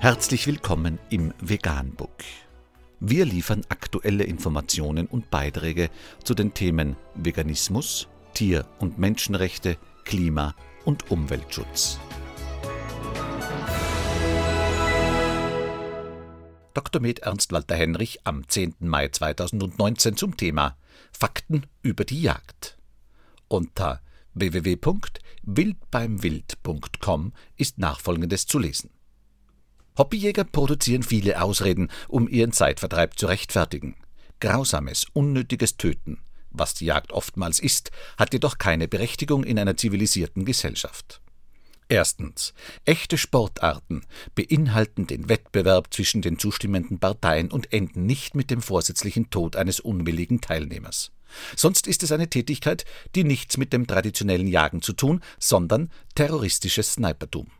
Herzlich willkommen im Veganbook. Wir liefern aktuelle Informationen und Beiträge zu den Themen Veganismus, Tier- und Menschenrechte, Klima- und Umweltschutz. Dr. Med Ernst Walter Henrich am 10. Mai 2019 zum Thema Fakten über die Jagd. Unter www.wildbeimwild.com ist nachfolgendes zu lesen. Hobbyjäger produzieren viele Ausreden, um ihren Zeitvertreib zu rechtfertigen. Grausames, unnötiges Töten, was die Jagd oftmals ist, hat jedoch keine Berechtigung in einer zivilisierten Gesellschaft. Erstens. Echte Sportarten beinhalten den Wettbewerb zwischen den zustimmenden Parteien und enden nicht mit dem vorsätzlichen Tod eines unwilligen Teilnehmers. Sonst ist es eine Tätigkeit, die nichts mit dem traditionellen Jagen zu tun, sondern terroristisches Snipertum.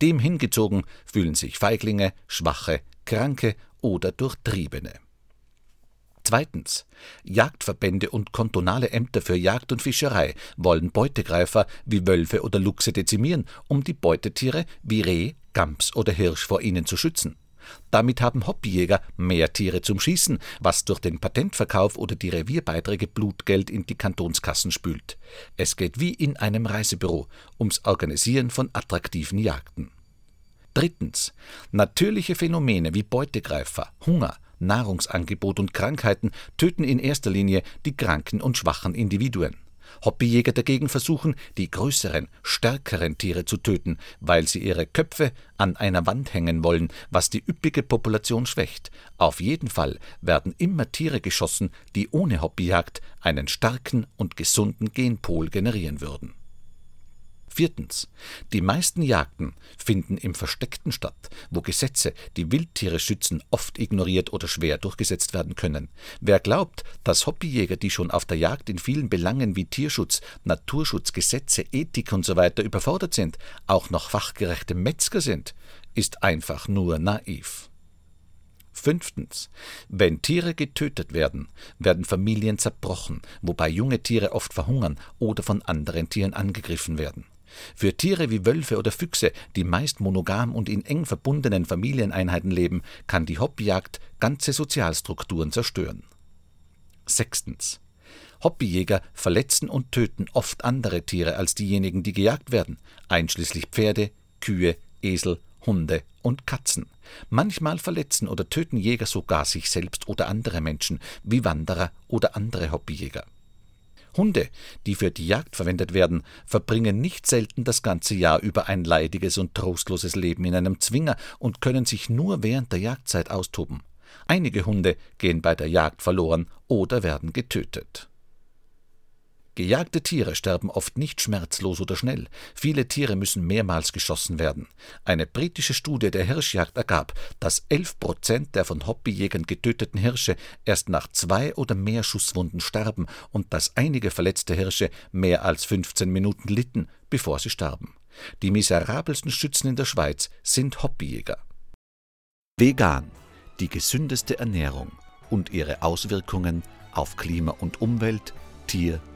Dem hingezogen fühlen sich Feiglinge, Schwache, Kranke oder Durchtriebene. Zweitens. Jagdverbände und kontonale Ämter für Jagd und Fischerei wollen Beutegreifer wie Wölfe oder Luchse dezimieren, um die Beutetiere wie Reh, Gams oder Hirsch vor ihnen zu schützen. Damit haben Hobbyjäger mehr Tiere zum Schießen, was durch den Patentverkauf oder die Revierbeiträge Blutgeld in die Kantonskassen spült. Es geht wie in einem Reisebüro ums Organisieren von attraktiven Jagden. Drittens. Natürliche Phänomene wie Beutegreifer, Hunger, Nahrungsangebot und Krankheiten töten in erster Linie die kranken und schwachen Individuen. Hobbyjäger dagegen versuchen, die größeren, stärkeren Tiere zu töten, weil sie ihre Köpfe an einer Wand hängen wollen, was die üppige Population schwächt. Auf jeden Fall werden immer Tiere geschossen, die ohne Hobbyjagd einen starken und gesunden Genpol generieren würden. Viertens. Die meisten Jagden finden im Versteckten statt, wo Gesetze, die Wildtiere schützen, oft ignoriert oder schwer durchgesetzt werden können. Wer glaubt, dass Hobbyjäger, die schon auf der Jagd in vielen Belangen wie Tierschutz, Naturschutz, Gesetze, Ethik usw. So überfordert sind, auch noch fachgerechte Metzger sind, ist einfach nur naiv. Fünftens. Wenn Tiere getötet werden, werden Familien zerbrochen, wobei junge Tiere oft verhungern oder von anderen Tieren angegriffen werden. Für Tiere wie Wölfe oder Füchse, die meist monogam und in eng verbundenen Familieneinheiten leben, kann die Hobbyjagd ganze Sozialstrukturen zerstören. Sechstens. Hobbyjäger verletzen und töten oft andere Tiere als diejenigen, die gejagt werden, einschließlich Pferde, Kühe, Esel, Hunde und Katzen. Manchmal verletzen oder töten Jäger sogar sich selbst oder andere Menschen, wie Wanderer oder andere Hobbyjäger. Hunde, die für die Jagd verwendet werden, verbringen nicht selten das ganze Jahr über ein leidiges und trostloses Leben in einem Zwinger und können sich nur während der Jagdzeit austoben. Einige Hunde gehen bei der Jagd verloren oder werden getötet. Gejagte Tiere sterben oft nicht schmerzlos oder schnell. Viele Tiere müssen mehrmals geschossen werden. Eine britische Studie der Hirschjagd ergab, dass 11 Prozent der von Hobbyjägern getöteten Hirsche erst nach zwei oder mehr Schusswunden starben und dass einige verletzte Hirsche mehr als 15 Minuten litten, bevor sie starben. Die miserabelsten Schützen in der Schweiz sind Hobbyjäger. Vegan, die gesündeste Ernährung und ihre Auswirkungen auf Klima und Umwelt, Tier-